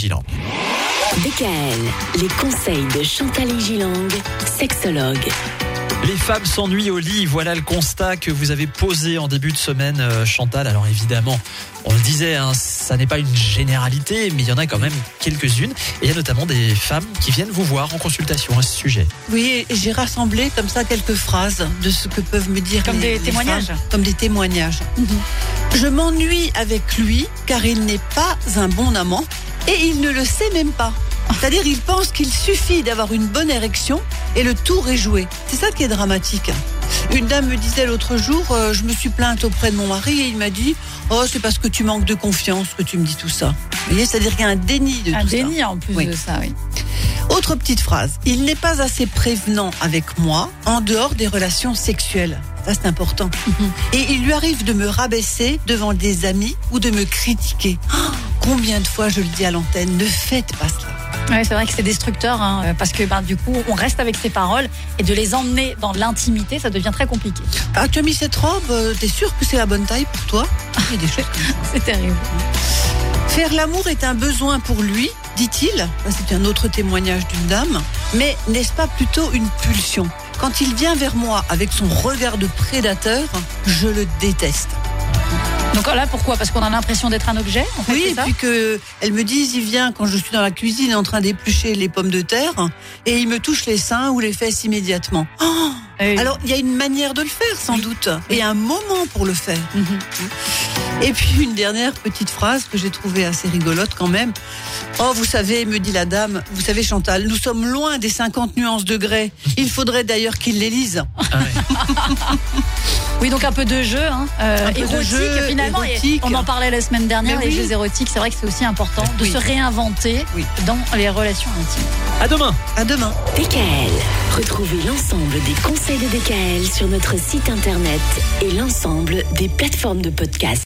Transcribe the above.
Gilang. DKL, les conseils de Chantal Gilang, sexologue. Les femmes s'ennuient au lit, voilà le constat que vous avez posé en début de semaine, euh, Chantal. Alors évidemment, on le disait, hein, ça n'est pas une généralité, mais il y en a quand même quelques-unes. Et il y a notamment des femmes qui viennent vous voir en consultation à ce sujet. Oui, j'ai rassemblé comme ça quelques phrases de ce que peuvent me dire Comme les- des les témoignages femmes, comme des témoignages. Je m'ennuie avec lui car il n'est pas un bon amant et il ne le sait même pas. C'est-à-dire, il pense qu'il suffit d'avoir une bonne érection et le tour est joué. C'est ça qui est dramatique. Une dame me disait l'autre jour, euh, je me suis plainte auprès de mon mari et il m'a dit, oh, c'est parce que tu manques de confiance que tu me dis tout ça. Vous voyez, c'est-à-dire qu'il y a un déni de Un tout ça. déni en plus Oui. de ça, oui. Autre petite phrase. Il n'est pas assez prévenant avec moi en dehors des relations sexuelles. Ça, c'est important. Et il lui arrive de me rabaisser devant des amis ou de me critiquer. Oh, combien de fois je le dis à l'antenne, ne faites pas cela. Ouais, c'est vrai que c'est destructeur, hein, parce que ben, du coup, on reste avec ses paroles et de les emmener dans l'intimité, ça devient très compliqué. Ah, tu as mis cette robe, euh, t'es sûr que c'est la bonne taille pour toi? Il y a des choses. C'est terrible. Faire l'amour est un besoin pour lui, dit-il. C'est un autre témoignage d'une dame. Mais n'est-ce pas plutôt une pulsion? Quand il vient vers moi avec son regard de prédateur, je le déteste. Donc là, pourquoi? Parce qu'on a l'impression d'être un objet, en fait, Oui, et ça puis que elle me dise, il vient quand je suis dans la cuisine en train d'éplucher les pommes de terre et il me touche les seins ou les fesses immédiatement. Oh Et- Alors, il y a une manière de le faire sans doute et un moment pour le faire. Mhm. Et puis une dernière petite phrase que j'ai trouvée assez rigolote quand même. Oh, vous savez, me dit la dame, vous savez Chantal, nous sommes loin des 50 nuances de grès. Il faudrait d'ailleurs qu'il les lise. Ah. Oui, donc un peu de jeu, hein, euh, Un peu de érotique jeu, finalement. érotique. on en parlait la semaine dernière, Mais les oui. jeux érotiques. C'est vrai que c'est aussi important de Oui. se réinventer Oui. dans les relations intimes. À demain À demain. DKL. Retrouvez l'ensemble des conseils de DKL sur notre site internet et l'ensemble des plateformes de podcast.